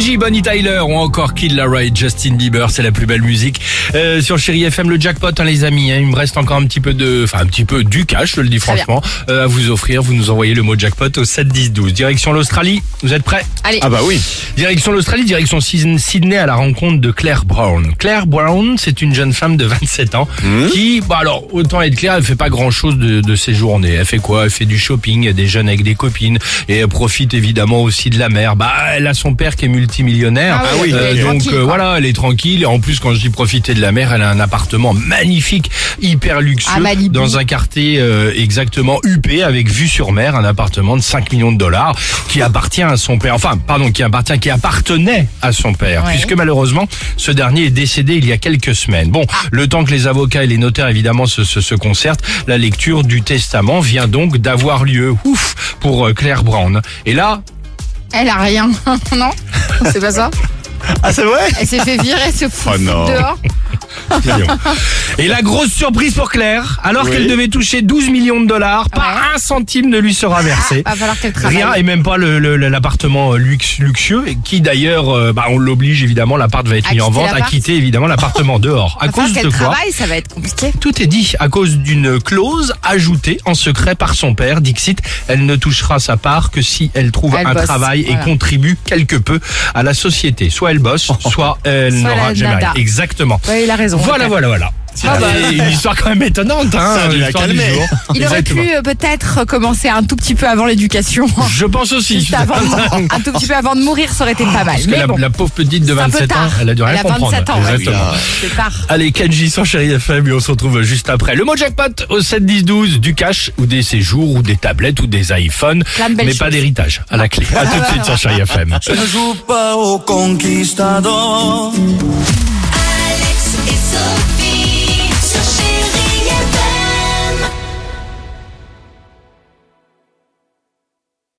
Kenji, Bonnie Tyler ou encore Kid Laroi et Justin Bieber, c'est la plus belle musique. Euh, sur Chéri FM, le jackpot, hein, les amis. hein, il me reste encore un petit peu de, enfin un petit peu du cash, je le dis franchement, euh, à vous offrir. Vous nous envoyez le mot jackpot au 7 10 12. Direction l'Australie. Vous êtes prêts? Allez, Ah bah oui. Direction l'Australie, direction Syd- Sydney à la rencontre de Claire Brown. Claire Brown, c'est une jeune femme de 27 ans qui, bah alors, autant être clair, elle fait pas grand chose de, de ses journées. Elle fait quoi? Elle fait du shopping, elle déjeune avec des copines et elle profite évidemment aussi de la mer. Bah, elle a son père qui est multimillionnaire. Ah oui, Euh, elle est donc tranquille, euh, voilà, elle est tranquille. Et en plus, quand je dis profiter de la mer, elle a un appartement magnifique, hyper luxueux, dans un quartier euh, exactement huppé avec vue sur mer, un appartement de 5 millions de dollars qui appartient à son père. Enfin, pardon, qui appartient, qui appartenait à son père, Ouais. puisque malheureusement, ce dernier est décédé il y a quelques semaines. Bon, le temps que les avocats et les notaires évidemment se, se, se concertent, la lecture du testament vient donc d'avoir lieu. Ouf pour Claire Brown. Et là, elle a rien. non? C'est pas ça Ah c'est vrai Elle s'est fait virer, se fout Oh non. dehors. Et la grosse surprise pour Claire, alors Oui. qu'elle devait toucher 12 millions de dollars, pas Ouais. un centime ne lui sera versé. Travaille. Rien et même pas le- le- l'appartement euh, lux- luxueux et qui d'ailleurs, euh, bah, on l'oblige évidemment, l'appart va être À mis en vente, à quitter évidemment l'appartement dehors. À cause de quoi ça va être compliqué. Tout est dit à cause d'une clause ajoutée en secret par son père. Dixit, elle ne touchera sa part que si elle trouve Elle un bosse, travail et contribue quelque peu à la société. Soit elle bosse, soit elle n'aura jamais. Exactement. Ouais, il a raison. Voilà, voilà, voilà. Ah bah. C'est une histoire quand même étonnante, hein, Ça a dû la l'histoire du calmer. jour. Il aurait pu euh, peut-être commencer un tout petit peu avant l'éducation. Je pense aussi. Juste avant, un tout petit peu avant de mourir, ça aurait été pas mal. Parce que Mais la, bon, la pauvre petite de c'est un peu 27 ans, tard. elle a dû rien Elle a comprendre. 27 ans, ouais. Exactement. c'est tard. Allez, Kenji sur Chéri FM et on se retrouve juste après. Le mot jackpot au 7 10 12 du cash ou des séjours ou des tablettes ou des iPhones, Plein de belles mais pas choses. d'héritage à la clé. À tout de suite sur Chéri FM. Je ne joue pas au conquistador.